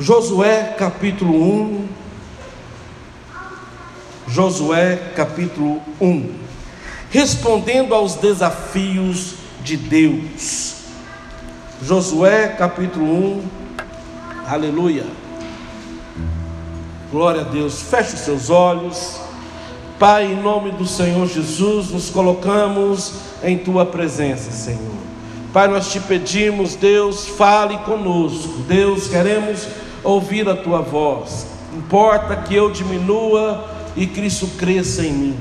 Josué capítulo 1. Josué capítulo 1. Respondendo aos desafios de Deus. Josué capítulo 1. Aleluia. Glória a Deus. Feche os seus olhos. Pai, em nome do Senhor Jesus, nos colocamos em tua presença, Senhor. Pai, nós te pedimos, Deus, fale conosco. Deus, queremos ouvir a tua voz. Importa que eu diminua e Cristo cresça em mim.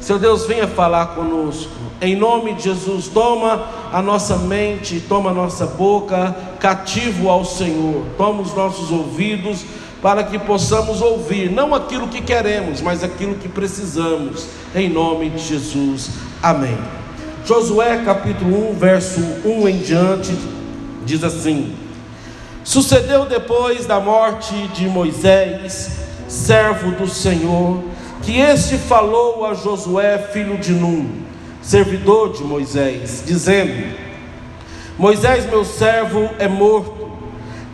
Seu Deus, venha falar conosco. Em nome de Jesus, toma a nossa mente, toma a nossa boca cativo ao Senhor. Toma os nossos ouvidos para que possamos ouvir não aquilo que queremos, mas aquilo que precisamos. Em nome de Jesus. Amém. Josué capítulo 1, verso 1 em diante diz assim: Sucedeu depois da morte de Moisés, servo do Senhor, que este falou a Josué, filho de Num, servidor de Moisés, dizendo: Moisés, meu servo, é morto.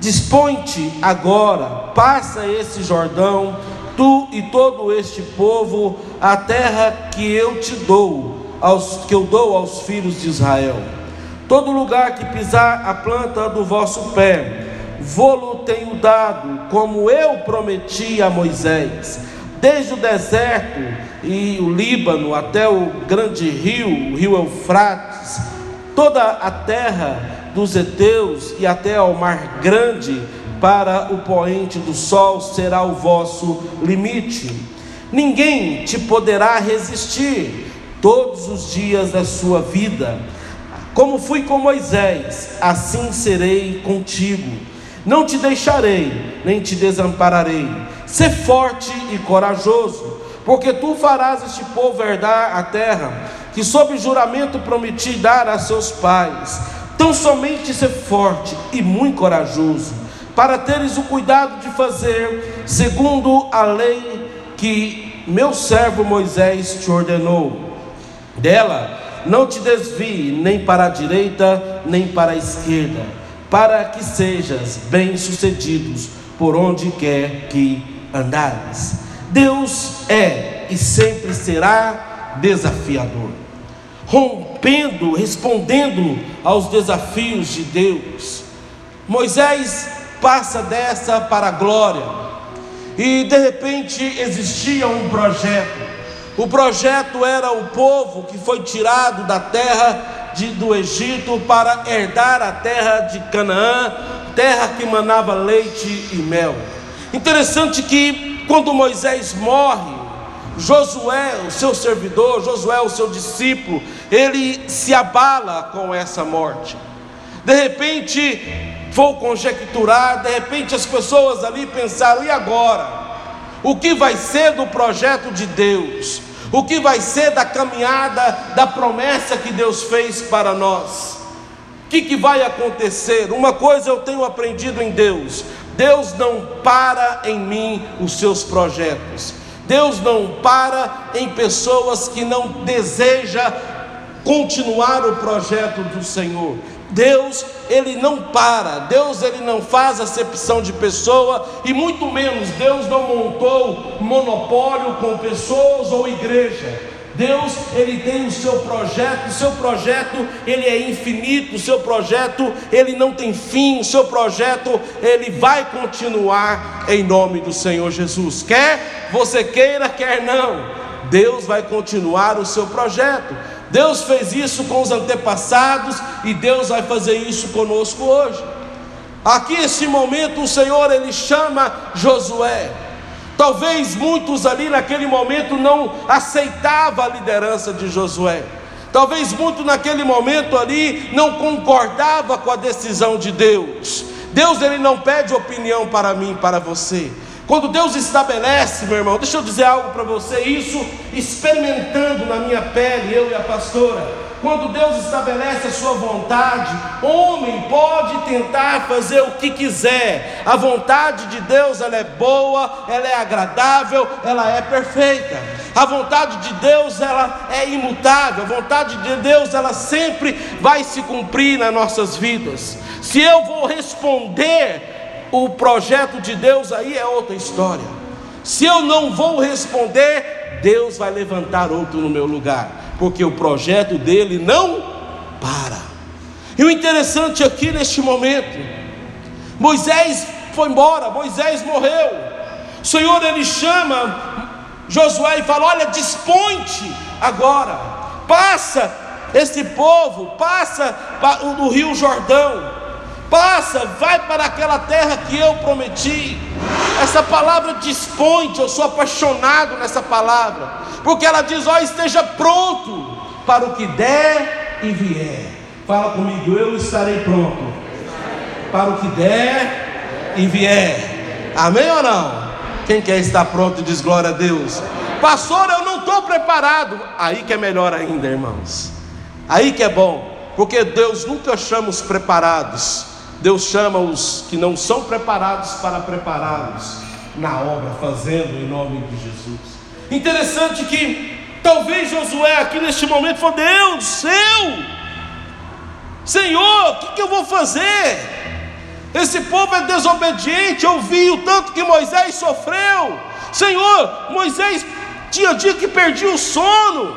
Dispõe-te agora, passa esse Jordão, tu e todo este povo, a terra que eu te dou, aos, que eu dou aos filhos de Israel. Todo lugar que pisar a planta do vosso pé, vou-lo tenho dado, como eu prometi a Moisés, desde o deserto e o Líbano até o grande rio, o rio Eufrates, toda a terra dos heteus e até ao mar grande, para o poente do sol será o vosso limite. Ninguém te poderá resistir todos os dias da sua vida. Como fui com Moisés, assim serei contigo. Não te deixarei, nem te desampararei. Sê forte e corajoso, porque tu farás este povo herdar a terra que, sob juramento, prometi dar a seus pais. Tão somente ser forte e muito corajoso, para teres o cuidado de fazer segundo a lei que meu servo Moisés te ordenou. Dela não te desvie nem para a direita, nem para a esquerda para que sejas bem-sucedidos por onde quer que andares. Deus é e sempre será desafiador, rompendo, respondendo aos desafios de Deus. Moisés passa dessa para a glória, e de repente existia um projeto. O projeto era o povo que foi tirado da terra de, do Egito para herdar a terra de Canaã, terra que manava leite e mel. Interessante que quando Moisés morre, Josué, o seu servidor, Josué, o seu discípulo, ele se abala com essa morte. De repente, vou conjecturar, de repente as pessoas ali pensaram: e agora? O que vai ser do projeto de Deus? O que vai ser da caminhada, da promessa que Deus fez para nós? O que, que vai acontecer? Uma coisa eu tenho aprendido em Deus: Deus não para em mim os seus projetos. Deus não para em pessoas que não desejam continuar o projeto do Senhor. Deus, ele não para, Deus, ele não faz acepção de pessoa, e muito menos Deus não montou monopólio com pessoas ou igreja. Deus, ele tem o seu projeto, o seu projeto, ele é infinito, o seu projeto, ele não tem fim, o seu projeto, ele vai continuar em nome do Senhor Jesus. Quer você queira, quer não, Deus vai continuar o seu projeto. Deus fez isso com os antepassados e Deus vai fazer isso conosco hoje. Aqui esse momento o Senhor ele chama Josué. Talvez muitos ali naquele momento não aceitavam a liderança de Josué. Talvez muito naquele momento ali não concordava com a decisão de Deus. Deus ele não pede opinião para mim, para você. Quando Deus estabelece, meu irmão, deixa eu dizer algo para você, isso experimentando na minha pele, eu e a pastora. Quando Deus estabelece a sua vontade, homem pode tentar fazer o que quiser. A vontade de Deus, ela é boa, ela é agradável, ela é perfeita. A vontade de Deus, ela é imutável. A vontade de Deus, ela sempre vai se cumprir nas nossas vidas. Se eu vou responder o projeto de Deus aí é outra história. Se eu não vou responder, Deus vai levantar outro no meu lugar, porque o projeto dele não para. E o interessante aqui neste momento, Moisés foi embora, Moisés morreu. O Senhor ele chama Josué e fala: Olha, dispõe-te agora, passa esse povo, passa o rio Jordão, passa, vai para aquela terra que eu prometi. Essa palavra dispõe-te, eu sou apaixonado nessa palavra, porque ela diz: Ó, esteja pronto para o que der e vier. Fala comigo, eu estarei pronto para o que der e vier. Amém ou não? Quem quer estar pronto diz glória a Deus. Pastor, eu não estou preparado. Aí que é melhor ainda, irmãos. Aí que é bom, porque Deus nunca chama os preparados, Deus chama os que não são preparados para prepará-los na obra, fazendo em nome de Jesus. Interessante que talvez Josué aqui neste momento falou: Deus, eu, Senhor, o que, que eu vou fazer? Esse povo é desobediente, eu vi o tanto que Moisés sofreu. Senhor, Moisés tinha dia que perdia o sono.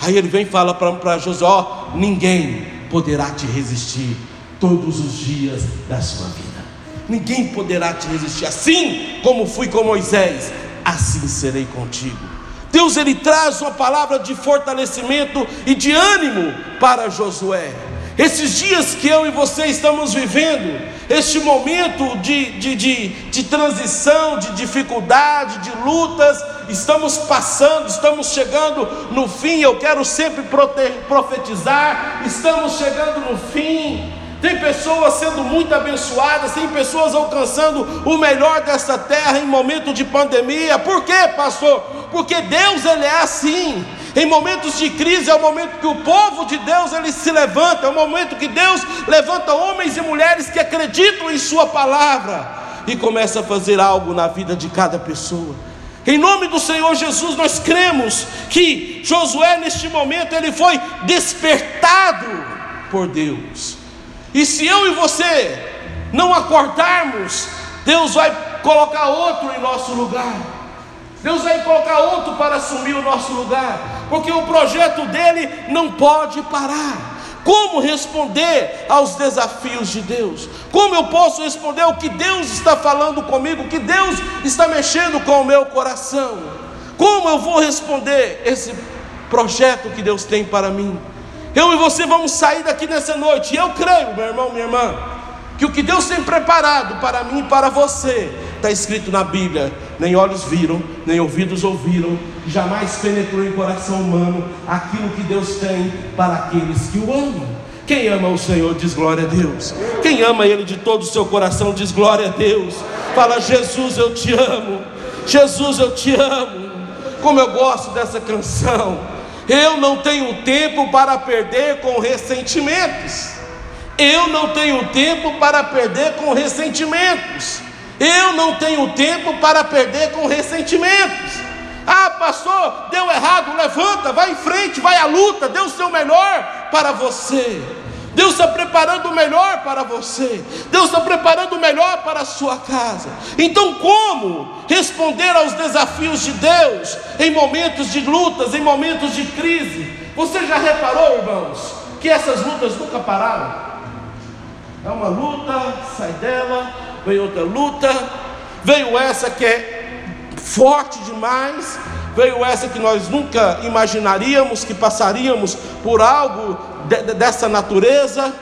Aí ele vem e fala para Josué: ó, ninguém poderá te resistir todos os dias da sua vida. Ninguém poderá te resistir. Assim como fui com Moisés, assim serei contigo. Deus ele traz uma palavra de fortalecimento e de ânimo para Josué. Esses dias que eu e você estamos vivendo, este momento de, de, de, de transição, de dificuldade, de lutas, estamos passando, estamos chegando no fim. Eu quero sempre profetizar, estamos chegando no fim. Tem pessoas sendo muito abençoadas, tem pessoas alcançando o melhor dessa terra em momento de pandemia. Por quê, pastor? Porque Deus ele é assim. Em momentos de crise é o momento que o povo de Deus ele se levanta, é o momento que Deus levanta homens e mulheres que acreditam em sua palavra e começa a fazer algo na vida de cada pessoa. Em nome do Senhor Jesus, nós cremos que Josué neste momento ele foi despertado por Deus. E se eu e você não acordarmos, Deus vai colocar outro em nosso lugar. Deus vai colocar outro para assumir o nosso lugar, porque o projeto dele não pode parar. Como responder aos desafios de Deus? Como eu posso responder o que Deus está falando comigo, o que Deus está mexendo com o meu coração? Como eu vou responder esse projeto que Deus tem para mim? Eu e você vamos sair daqui nessa noite, e eu creio, meu irmão, minha irmã, que o que Deus tem preparado para mim e para você está escrito na Bíblia: nem olhos viram, nem ouvidos ouviram, jamais penetrou em coração humano aquilo que Deus tem para aqueles que o amam. Quem ama o Senhor diz glória a Deus. Quem ama Ele de todo o seu coração diz glória a Deus. Fala, Jesus, eu te amo. Jesus, eu te amo. Como eu gosto dessa canção. Eu não tenho tempo para perder com ressentimentos. Eu não tenho tempo para perder com ressentimentos. Eu não tenho tempo para perder com ressentimentos. Ah, pastor, deu errado, levanta, vai em frente, vai à luta, dê o seu melhor para você. Deus está preparando o melhor para você. Deus está preparando o melhor para a sua casa. Então, como responder aos desafios de Deus em momentos de lutas, em momentos de crise? Você já reparou, irmãos, que essas lutas nunca pararam? É uma luta, sai dela, veio outra luta, veio essa que é forte demais, veio essa que nós nunca imaginaríamos que passaríamos por algo de, dessa natureza,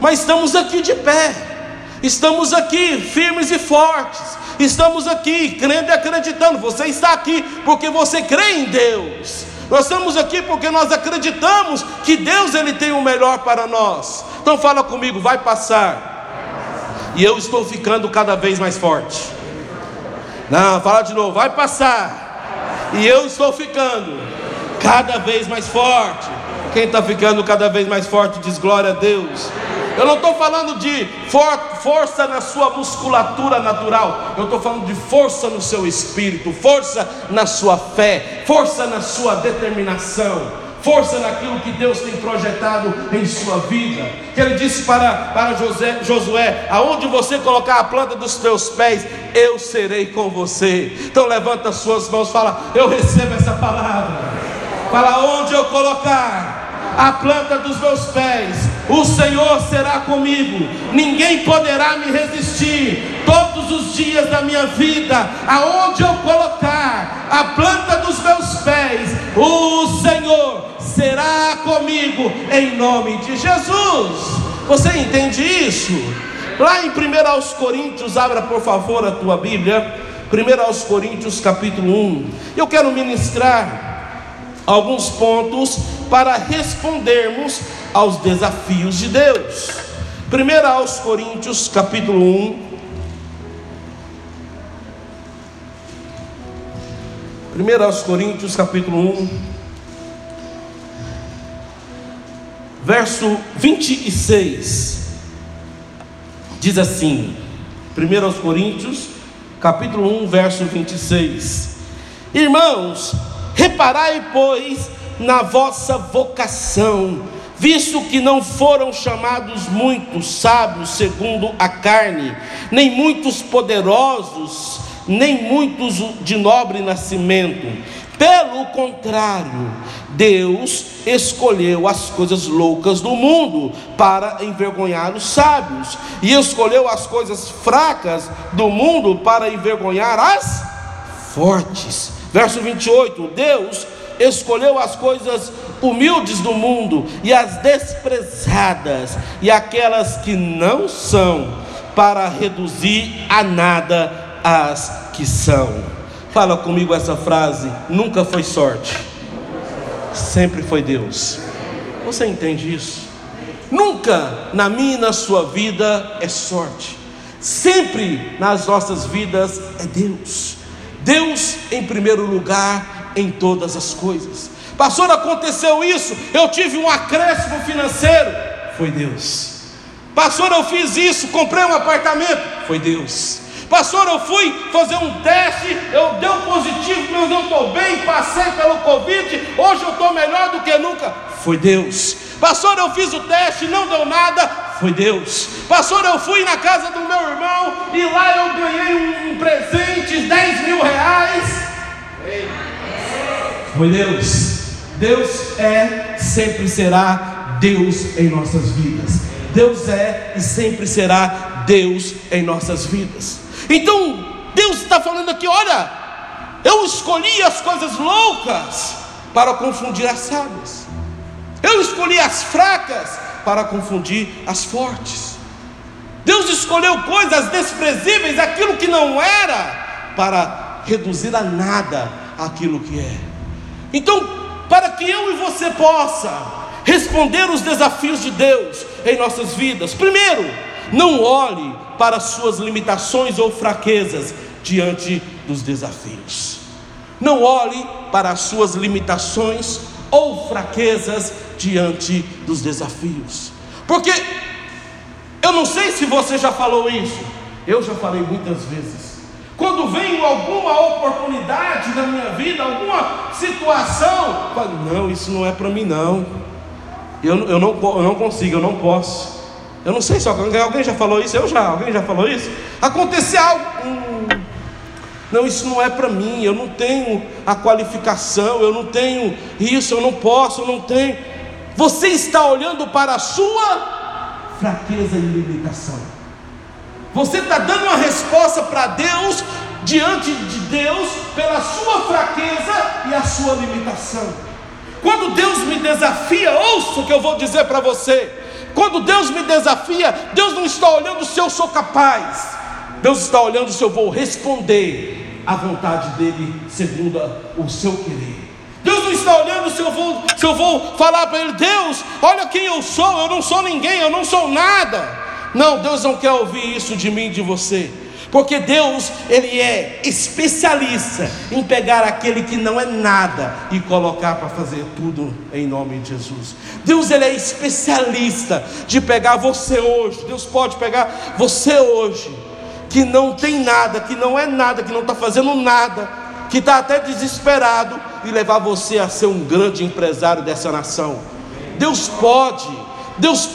mas estamos aqui de pé, estamos aqui firmes e fortes, estamos aqui crendo e acreditando. Você está aqui porque você crê em Deus. Nós estamos aqui porque nós acreditamos que Deus ele tem o melhor para nós. Então fala comigo, vai passar e eu estou ficando cada vez mais forte. Não, fala de novo, vai passar. E eu estou ficando cada vez mais forte. Quem está ficando cada vez mais forte diz glória a Deus. Eu não estou falando de for força na sua musculatura natural, eu estou falando de força no seu espírito, força na sua fé, força na sua determinação força naquilo que Deus tem projetado em sua vida. Ele disse para, para José, Josué: aonde você colocar a planta dos teus pés, eu serei com você. Então levanta as suas mãos, fala: Eu recebo essa palavra. Fala onde eu colocar a planta dos meus pés, o Senhor será comigo, ninguém poderá me resistir. Todos os dias da minha vida, aonde eu colocar a planta dos meus pés, o Senhor será comigo, em nome de Jesus. Você entende isso? Lá em 1 aos Coríntios, abra por favor a tua Bíblia, 1 aos Coríntios capítulo 1. Eu quero ministrar alguns pontos para respondermos aos desafios de Deus. 1 aos Coríntios, capítulo 1. 1 aos Coríntios, capítulo 1, verso 26, diz assim: 1 aos Coríntios, capítulo 1, verso 26. Irmãos, Reparai, pois, na vossa vocação, visto que não foram chamados muitos sábios segundo a carne, nem muitos poderosos, nem muitos de nobre nascimento. Pelo contrário, Deus escolheu as coisas loucas do mundo para envergonhar os sábios, e escolheu as coisas fracas do mundo para envergonhar as fortes. Verso 28: Deus escolheu as coisas humildes do mundo e as desprezadas e aquelas que não são, para reduzir a nada as que são. Fala comigo essa frase: nunca foi sorte, sempre foi Deus. Você entende isso? Nunca na minha e na sua vida é sorte, sempre nas nossas vidas é Deus. Deus em primeiro lugar em todas as coisas. Pastor, aconteceu isso, eu tive um acréscimo financeiro, foi Deus. Pastor, eu fiz isso, comprei um apartamento, foi Deus. Pastor, eu fui fazer um teste, eu deu positivo, mas eu estou bem, passei pelo Covid, hoje eu estou melhor do que nunca. Foi Deus. Pastor, eu fiz o teste, não deu nada, foi Deus. Pastor, eu fui na casa do meu irmão e lá eu ganhei um, um presente, 10 mil reais. Foi Deus. Deus é, sempre será Deus em nossas vidas. Deus é e sempre será Deus em nossas vidas. Então, Deus está falando aqui: olha, eu escolhi as coisas loucas para confundir as sábias, eu escolhi as fracas para confundir as fortes. Deus escolheu coisas desprezíveis, aquilo que não era, para reduzir a nada aquilo que é. Então, para que eu e você possa responder os desafios de Deus em nossas vidas, primeiro, não olhe para suas limitações ou fraquezas diante dos desafios. Não olhe para as suas limitações ou fraquezas diante dos desafios. Porque eu não sei se você já falou isso, eu já falei muitas vezes. Quando vem alguma oportunidade na minha vida, alguma situação, falo, não, isso não é para mim não. Eu, eu, não. eu não consigo, eu não posso. Eu não sei se alguém, já falou isso, eu já, alguém já falou isso? Aconteceu algo. Hum, não, isso não é para mim, eu não tenho a qualificação, eu não tenho isso, eu não posso, eu não tenho. Você está olhando para a sua fraqueza e limitação. Você está dando uma resposta para Deus, diante de Deus, pela sua fraqueza e a sua limitação. Quando Deus me desafia, ouça o que eu vou dizer para você. Quando Deus me desafia, Deus não está olhando se eu sou capaz, Deus está olhando se eu vou responder à vontade dEle, segundo o seu querer. Deus não está olhando se eu vou, se eu vou falar para Ele, Deus, olha quem eu sou, eu não sou ninguém, eu não sou nada. Não, Deus não quer ouvir isso de mim, de você. Porque Deus, Ele é especialista em pegar aquele que não é nada e colocar para fazer tudo em nome de Jesus. Deus, Ele é especialista de pegar você hoje. Deus pode pegar você hoje, que não tem nada, que não é nada, que não está fazendo nada, que está até desesperado, e levar você a ser um grande empresário dessa nação. Deus pode, Deus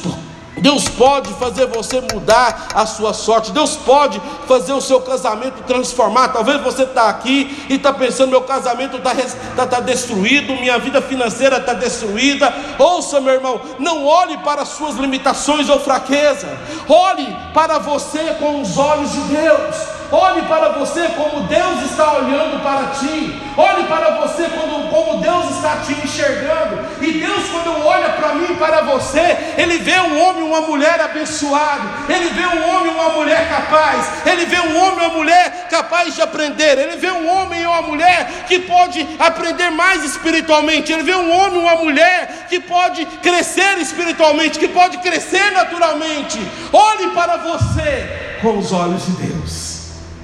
Deus pode fazer você mudar a sua sorte. Deus pode fazer o seu casamento transformar. Talvez você está aqui e está pensando: meu casamento está tá, tá destruído, minha vida financeira está destruída. Ouça, meu irmão, não olhe para as suas limitações ou fraqueza. Olhe para você com os olhos de Deus. Olhe para você como Deus está olhando para ti. Olhe para você como, como Deus está te enxergando. E Deus, quando olha para mim, para você, Ele vê um homem, uma mulher abençoado. Ele vê um homem, uma mulher capaz. Ele vê um homem, uma mulher capaz de aprender. Ele vê um homem ou uma mulher que pode aprender mais espiritualmente. Ele vê um homem, uma mulher que pode crescer espiritualmente, que pode crescer naturalmente. Olhe para você com os olhos de Deus.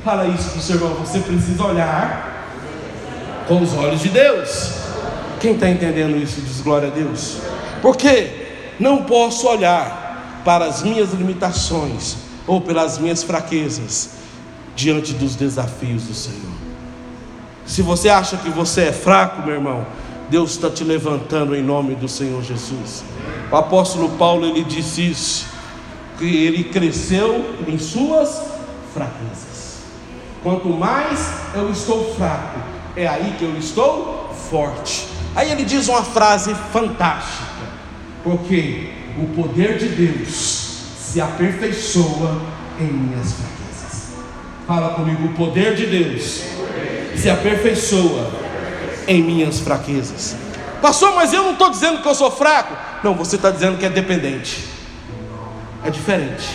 Fala isso para o seu irmão. Você precisa olhar com os olhos de Deus. Quem está entendendo isso diz glória a Deus. Porque não posso olhar para as minhas limitações ou pelas minhas fraquezas diante dos desafios do Senhor. Se você acha que você é fraco, meu irmão, Deus está te levantando em nome do Senhor Jesus. O apóstolo Paulo ele disse isso, que ele cresceu em suas fraquezas. Quanto mais eu estou fraco, é aí que eu estou forte. Aí ele diz uma frase fantástica, porque o poder de Deus se aperfeiçoa em minhas fraquezas. Fala comigo, o poder de Deus se aperfeiçoa em minhas fraquezas. Pastor, mas eu não estou dizendo que eu sou fraco. Não, você está dizendo que é dependente. É diferente.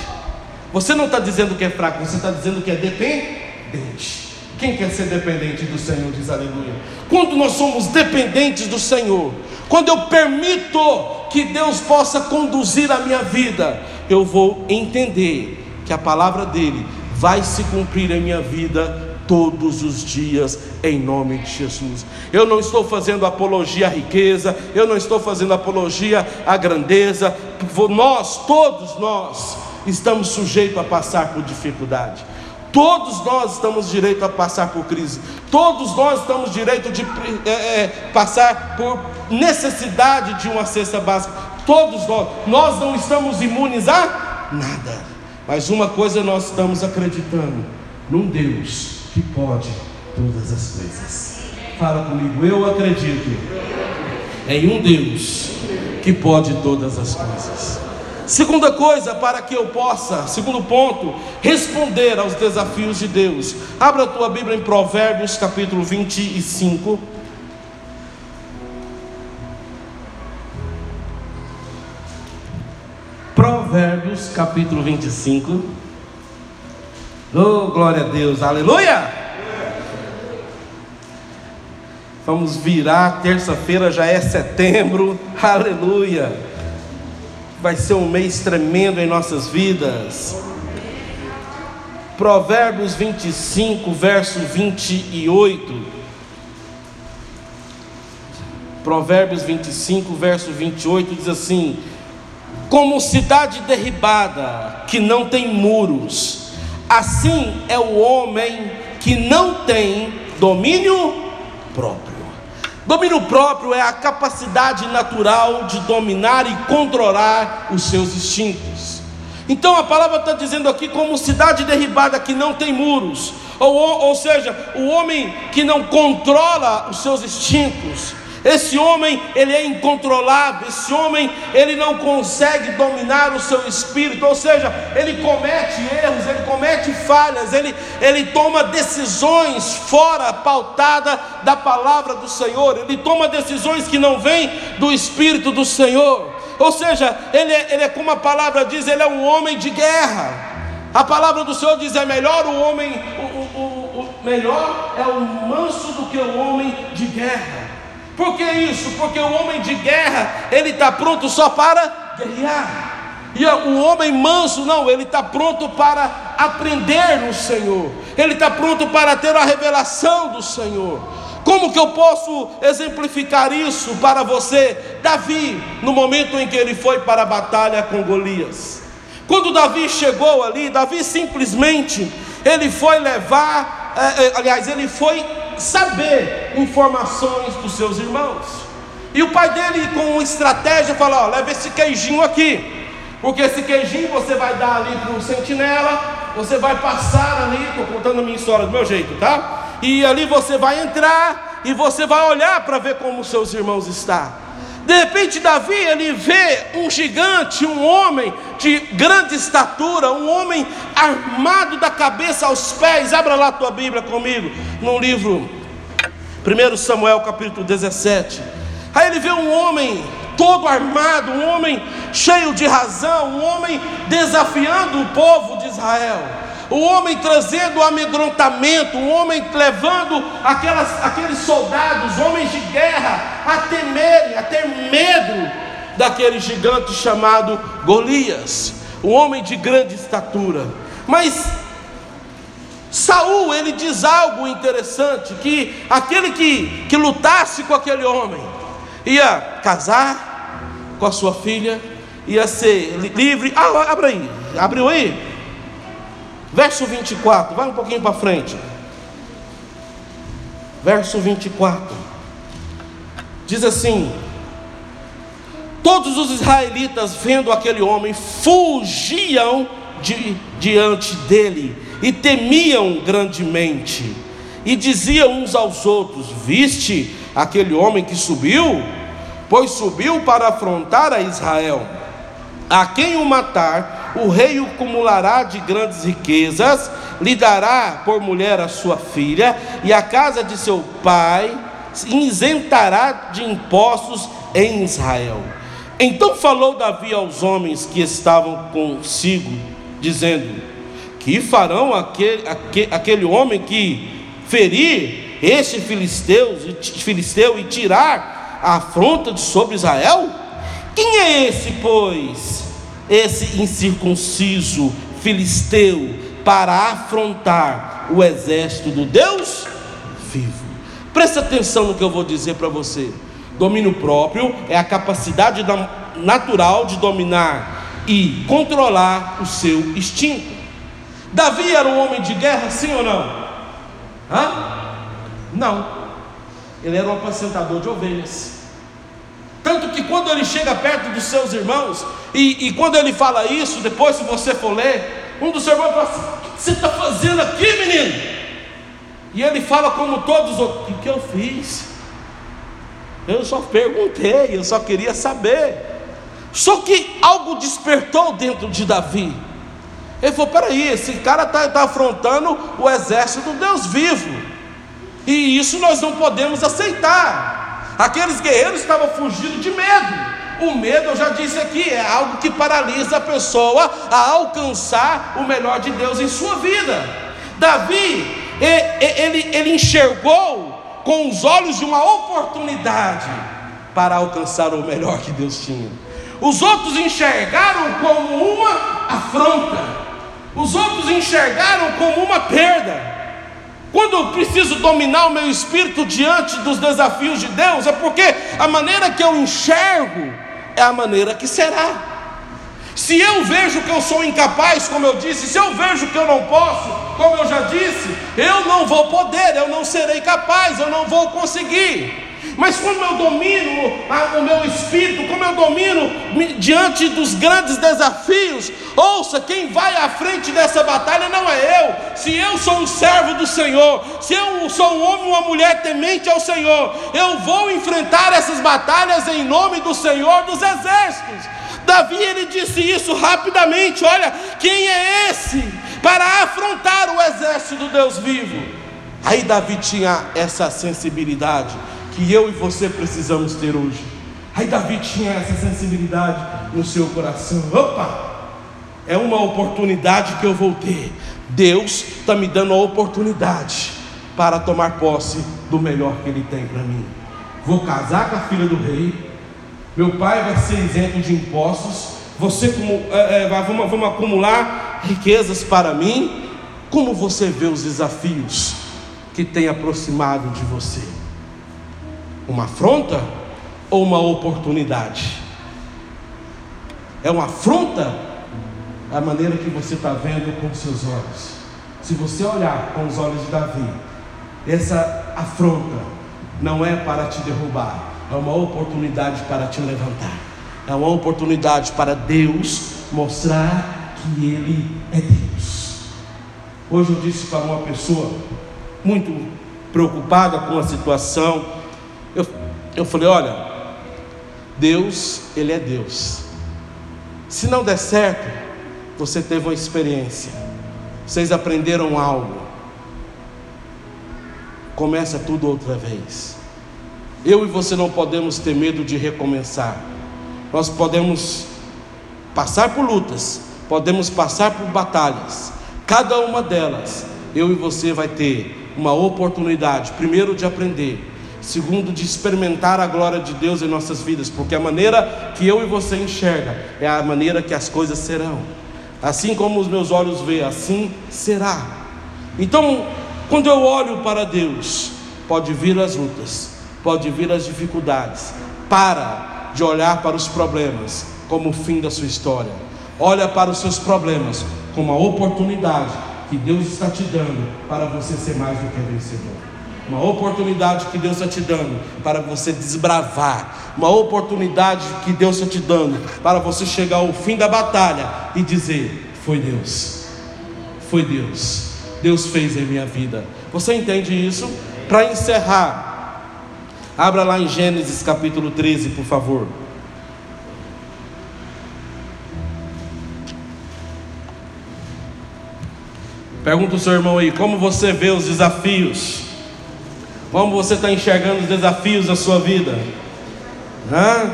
Você não está dizendo que é fraco, você está dizendo que é dependente dependente. Quem quer ser dependente do Senhor diz aleluia. Quando nós somos dependentes do Senhor, quando eu permito que Deus possa conduzir a minha vida, eu vou entender que a palavra dele vai se cumprir em minha vida todos os dias, em nome de Jesus. Eu não estou fazendo apologia à riqueza, eu não estou fazendo apologia à grandeza, nós, todos nós, estamos sujeitos a passar por dificuldade. Todos nós estamos direito a passar por crise. Todos nós estamos direito de é, é, passar por necessidade de uma cesta básica. Todos nós. Nós não estamos imunes a nada. Mas uma coisa nós estamos acreditando: num Deus que pode todas as coisas. Fala comigo, eu acredito em um Deus que pode todas as coisas. Segunda coisa, para que eu possa, segundo ponto, responder aos desafios de Deus. Abra a tua Bíblia em Provérbios capítulo 25. Provérbios capítulo 25. Oh, glória a Deus, aleluia! Vamos virar, terça-feira já é setembro, aleluia! Vai ser um mês tremendo em nossas vidas. Provérbios 25, verso 28. Provérbios 25, verso 28 diz assim: Como cidade derribada que não tem muros, assim é o homem que não tem domínio próprio. Domínio próprio é a capacidade natural de dominar e controlar os seus instintos. Então a palavra está dizendo aqui como cidade derribada que não tem muros, ou, ou seja, o homem que não controla os seus instintos, esse homem, ele é incontrolável, esse homem, ele não consegue dominar o seu espírito, ou seja, ele comete erros, ele comete falhas, ele, ele toma decisões fora pautada da palavra do Senhor, ele toma decisões que não vêm do espírito do Senhor. Ou seja, ele é, ele é como a palavra diz, ele é um homem de guerra. A palavra do Senhor diz: é melhor o homem, o, o, o, melhor é o manso do que o homem de guerra. Por que isso? Porque o homem de guerra, ele está pronto só para guerrear. E o homem manso, não, ele está pronto para aprender no Senhor, ele está pronto para ter a revelação do Senhor. Como que eu posso exemplificar isso para você? Davi, no momento em que ele foi para a batalha com Golias. Quando Davi chegou ali, Davi simplesmente ele foi levar, é, é, aliás, ele foi saber informações dos seus irmãos. E o pai dele, com estratégia, falou: Ó, leva esse queijinho aqui, porque esse queijinho você vai dar ali para o sentinela, você vai passar ali, estou contando a minha história do meu jeito, tá? E ali você vai entrar e você vai olhar para ver como os seus irmãos estão. De repente, Davi ele vê um gigante, um homem de grande estatura, um homem armado da cabeça aos pés. Abra lá a tua Bíblia comigo, no livro 1 Samuel, capítulo 17. Aí ele vê um homem todo armado, um homem cheio de razão, um homem desafiando o povo de Israel o homem trazendo amedrontamento, o homem levando aquelas, aqueles soldados, homens de guerra, a temerem, a ter medo daquele gigante chamado Golias, um homem de grande estatura. Mas Saul ele diz algo interessante: que aquele que, que lutasse com aquele homem ia casar com a sua filha, ia ser livre. Ah, abre aí, abriu aí. Verso 24, vai um pouquinho para frente. Verso 24. Diz assim: Todos os israelitas, vendo aquele homem, fugiam de, diante dele e temiam grandemente. E diziam uns aos outros: Viste aquele homem que subiu? Pois subiu para afrontar a Israel. A quem o matar, o rei o acumulará de grandes riquezas, lhe dará por mulher a sua filha, e a casa de seu pai isentará de impostos em Israel. Então falou Davi aos homens que estavam consigo, dizendo: Que farão aquele, aquele, aquele homem que ferir este filisteu, filisteu e tirar a afronta de sobre Israel? Quem é esse, pois? Esse incircunciso filisteu para afrontar o exército do Deus vivo. Presta atenção no que eu vou dizer para você. Domínio próprio é a capacidade natural de dominar e controlar o seu instinto. Davi era um homem de guerra, sim ou não? Hã? Não. Ele era um apacentador de ovelhas. Tanto que quando ele chega perto dos seus irmãos, e, e quando ele fala isso, depois, se você for ler, um dos seus irmãos fala assim: O que você está fazendo aqui, menino? E ele fala como todos os outros: O que eu fiz? Eu só perguntei, eu só queria saber. Só que algo despertou dentro de Davi. Ele falou: peraí, esse cara está tá afrontando o exército do Deus vivo. E isso nós não podemos aceitar. Aqueles guerreiros estavam fugindo de medo. O medo, eu já disse aqui, é algo que paralisa a pessoa a alcançar o melhor de Deus em sua vida. Davi, ele, ele enxergou com os olhos de uma oportunidade para alcançar o melhor que Deus tinha. Os outros enxergaram como uma afronta, os outros enxergaram como uma perda. Quando eu preciso dominar o meu espírito diante dos desafios de Deus, é porque a maneira que eu enxergo é a maneira que será. Se eu vejo que eu sou incapaz, como eu disse, se eu vejo que eu não posso, como eu já disse, eu não vou poder, eu não serei capaz, eu não vou conseguir. Mas como eu domino o meu espírito, como eu domino diante dos grandes desafios, ouça: quem vai à frente dessa batalha não é eu. Se eu sou um servo do Senhor, se eu sou um homem ou uma mulher temente ao Senhor, eu vou enfrentar essas batalhas em nome do Senhor dos exércitos. Davi ele disse isso rapidamente: olha, quem é esse para afrontar o exército do Deus vivo? Aí Davi tinha essa sensibilidade que eu e você precisamos ter hoje. Aí Davi tinha essa sensibilidade no seu coração. Opa! É uma oportunidade que eu vou ter. Deus está me dando a oportunidade para tomar posse do melhor que Ele tem para mim. Vou casar com a filha do rei. Meu pai vai ser isento de impostos. Você como, é, é, vamos, vamos acumular riquezas para mim. Como você vê os desafios que tem aproximado de você? Uma afronta ou uma oportunidade? É uma afronta a maneira que você está vendo com seus olhos. Se você olhar com os olhos de Davi, essa afronta não é para te derrubar, é uma oportunidade para te levantar, é uma oportunidade para Deus mostrar que Ele é Deus. Hoje eu disse para uma pessoa muito preocupada com a situação, eu, eu falei: olha, Deus, Ele é Deus. Se não der certo, você teve uma experiência, vocês aprenderam algo, começa tudo outra vez. Eu e você não podemos ter medo de recomeçar. Nós podemos passar por lutas, podemos passar por batalhas. Cada uma delas, eu e você vai ter uma oportunidade, primeiro de aprender, segundo de experimentar a glória de Deus em nossas vidas, porque a maneira que eu e você enxerga é a maneira que as coisas serão. Assim como os meus olhos veem, assim será. Então, quando eu olho para Deus, pode vir as lutas, pode vir as dificuldades. Para de olhar para os problemas como o fim da sua história. Olha para os seus problemas como a oportunidade que Deus está te dando para você ser mais do que vencedor. Uma oportunidade que Deus está te dando para você desbravar. Uma oportunidade que Deus está te dando para você chegar ao fim da batalha e dizer: Foi Deus. Foi Deus. Deus fez em minha vida. Você entende isso? Para encerrar, abra lá em Gênesis capítulo 13, por favor. Pergunta o seu irmão aí, como você vê os desafios? Como você está enxergando os desafios da sua vida? Hã?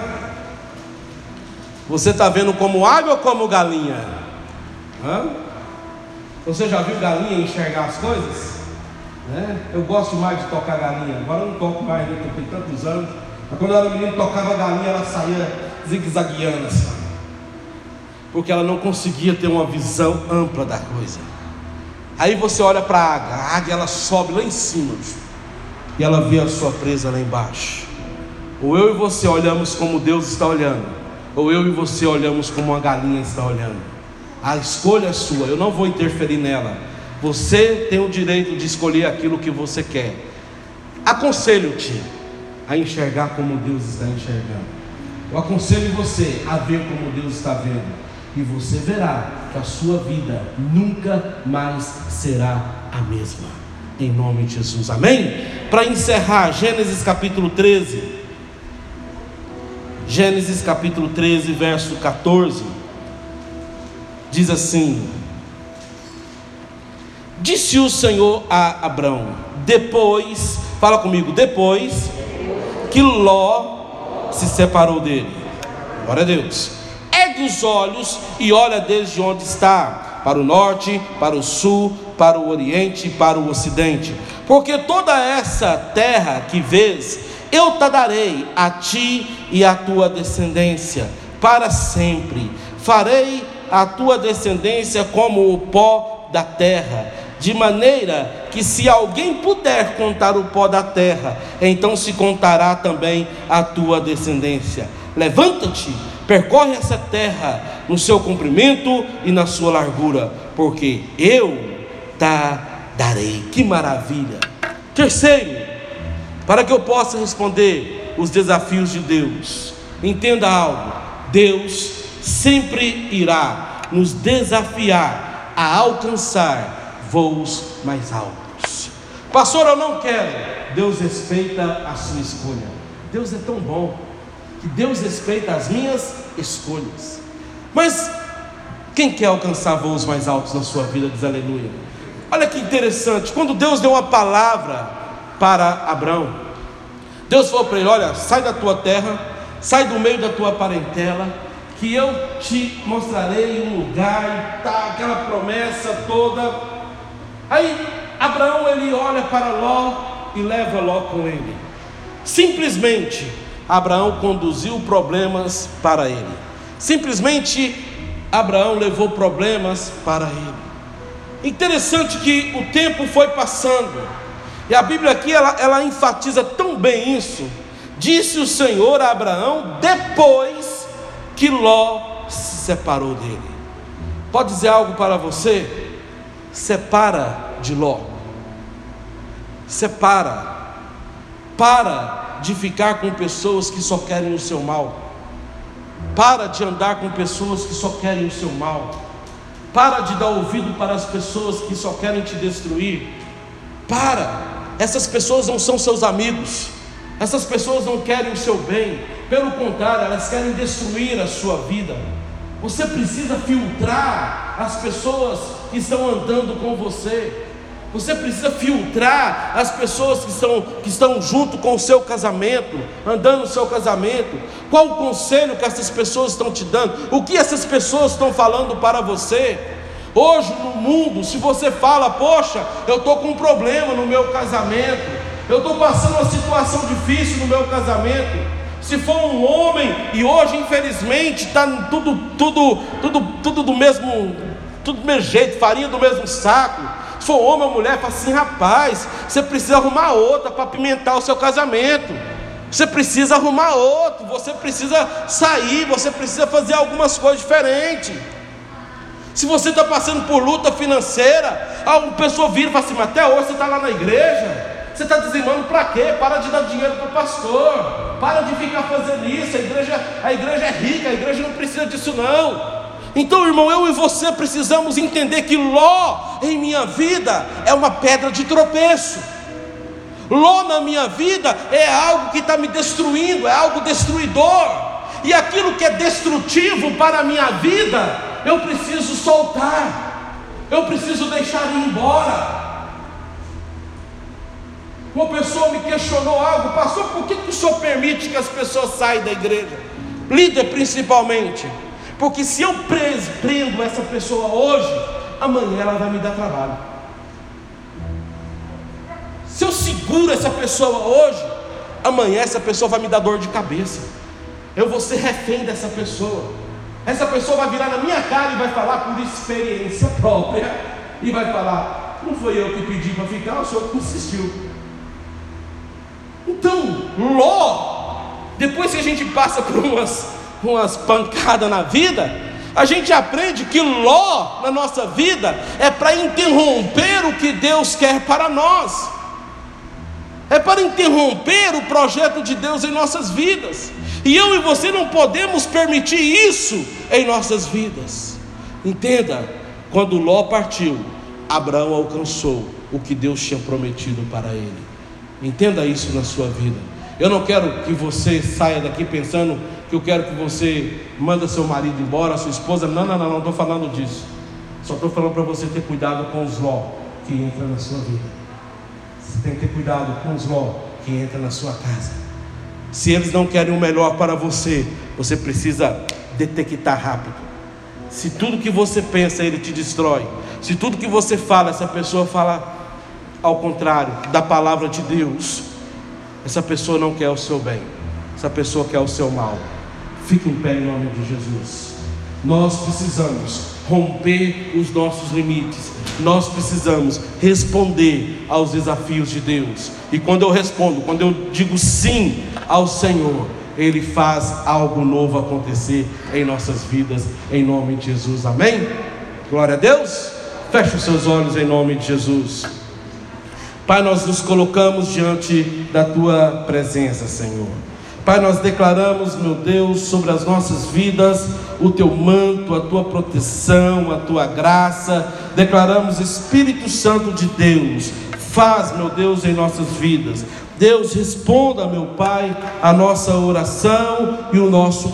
Você está vendo como água ou como galinha? Hã? Você já viu galinha enxergar as coisas? Né? Eu gosto mais de tocar galinha. Agora eu não toco mais, né? Porque tem tantos anos. Mas quando eu era menino, tocava galinha, ela saía zigue-zagueando assim. Porque ela não conseguia ter uma visão ampla da coisa. Aí você olha para a águia, a águia ela sobe lá em cima e ela vê a sua presa lá embaixo. Ou eu e você olhamos como Deus está olhando, ou eu e você olhamos como a galinha está olhando. A escolha é sua, eu não vou interferir nela. Você tem o direito de escolher aquilo que você quer. Aconselho-te a enxergar como Deus está enxergando. Eu aconselho você a ver como Deus está vendo. E você verá que a sua vida nunca mais será a mesma. Em nome de Jesus. Amém? Para encerrar, Gênesis capítulo 13. Gênesis capítulo 13, verso 14 diz assim: Disse o Senhor a Abraão, depois, fala comigo, depois que Ló se separou dele, glória a Deus, ergue os olhos e olha desde onde está, para o norte, para o sul, para o oriente e para o ocidente, porque toda essa terra que vês, eu te darei a ti e à tua descendência para sempre. Farei a tua descendência como o pó da terra, de maneira que se alguém puder contar o pó da terra, então se contará também a tua descendência. Levanta-te, percorre essa terra no seu comprimento e na sua largura, porque eu te darei. Que maravilha! Terceiro, para que eu possa responder os desafios de Deus, entenda algo: Deus sempre irá nos desafiar a alcançar voos mais altos. Pastor, eu não quero. Deus respeita a sua escolha. Deus é tão bom que Deus respeita as minhas escolhas. Mas quem quer alcançar voos mais altos na sua vida, diz aleluia. Olha que interessante, quando Deus deu uma palavra para Abraão, Deus falou para ele: Olha, sai da tua terra, sai do meio da tua parentela, que eu te mostrarei um lugar, tá, aquela promessa toda. Aí Abraão ele olha para Ló e leva Ló com ele. Simplesmente Abraão conduziu problemas para ele. Simplesmente Abraão levou problemas para ele. Interessante que o tempo foi passando, e a Bíblia aqui ela, ela enfatiza tão bem isso. Disse o Senhor a Abraão depois que Ló se separou dele. Pode dizer algo para você? Separa de Ló. Separa. Para de ficar com pessoas que só querem o seu mal. Para de andar com pessoas que só querem o seu mal. Para de dar ouvido para as pessoas que só querem te destruir. Para. Essas pessoas não são seus amigos. Essas pessoas não querem o seu bem. Pelo contrário, elas querem destruir a sua vida. Você precisa filtrar as pessoas que estão andando com você. Você precisa filtrar as pessoas que estão, que estão junto com o seu casamento, andando no seu casamento. Qual o conselho que essas pessoas estão te dando? O que essas pessoas estão falando para você? Hoje no mundo, se você fala, poxa, eu estou com um problema no meu casamento, eu estou passando uma situação difícil no meu casamento. Se for um homem, e hoje infelizmente está tudo, tudo, tudo, tudo do mesmo, tudo do mesmo jeito, farinha do mesmo saco. For homem ou mulher, fala assim, rapaz, você precisa arrumar outra para pimentar o seu casamento. Você precisa arrumar outro, você precisa sair, você precisa fazer algumas coisas diferentes. Se você está passando por luta financeira, uma pessoa vira e fala assim, mas até hoje você está lá na igreja. Você está dizimando para quê? Para de dar dinheiro para o pastor. Para de ficar fazendo isso. A igreja, a igreja é rica, a igreja não precisa disso não. Então, irmão, eu e você precisamos entender que Ló em minha vida é uma pedra de tropeço. Ló na minha vida é algo que está me destruindo, é algo destruidor. E aquilo que é destrutivo para a minha vida, eu preciso soltar, eu preciso deixar ir embora. Uma pessoa me questionou algo, pastor, por que, que o senhor permite que as pessoas saiam da igreja? Líder principalmente, porque se eu prendo essa pessoa hoje, amanhã ela vai me dar trabalho. Se eu seguro essa pessoa hoje, amanhã essa pessoa vai me dar dor de cabeça. Eu vou ser refém dessa pessoa. Essa pessoa vai virar na minha cara e vai falar por experiência própria e vai falar: não foi eu que pedi para ficar, o senhor insistiu. Então, Ló, depois que a gente passa por umas, umas pancadas na vida, a gente aprende que Ló na nossa vida é para interromper o que Deus quer para nós, é para interromper o projeto de Deus em nossas vidas, e eu e você não podemos permitir isso em nossas vidas. Entenda, quando Ló partiu, Abraão alcançou o que Deus tinha prometido para ele. Entenda isso na sua vida. Eu não quero que você saia daqui pensando que eu quero que você manda seu marido embora, sua esposa. Não, não, não, não estou falando disso. Só estou falando para você ter cuidado com os ló que entram na sua vida. Você tem que ter cuidado com os ló que entram na sua casa. Se eles não querem o melhor para você, você precisa detectar rápido. Se tudo que você pensa ele te destrói, se tudo que você fala, essa pessoa fala ao contrário da palavra de Deus, essa pessoa não quer o seu bem, essa pessoa quer o seu mal. Fique em pé em nome de Jesus. Nós precisamos romper os nossos limites, nós precisamos responder aos desafios de Deus. E quando eu respondo, quando eu digo sim ao Senhor, Ele faz algo novo acontecer em nossas vidas, em nome de Jesus. Amém? Glória a Deus. Feche os seus olhos em nome de Jesus. Pai, nós nos colocamos diante da tua presença, Senhor. Pai, nós declaramos, meu Deus, sobre as nossas vidas o teu manto, a tua proteção, a tua graça. Declaramos, Espírito Santo de Deus, faz, meu Deus, em nossas vidas. Deus, responda, meu Pai, a nossa oração e o nosso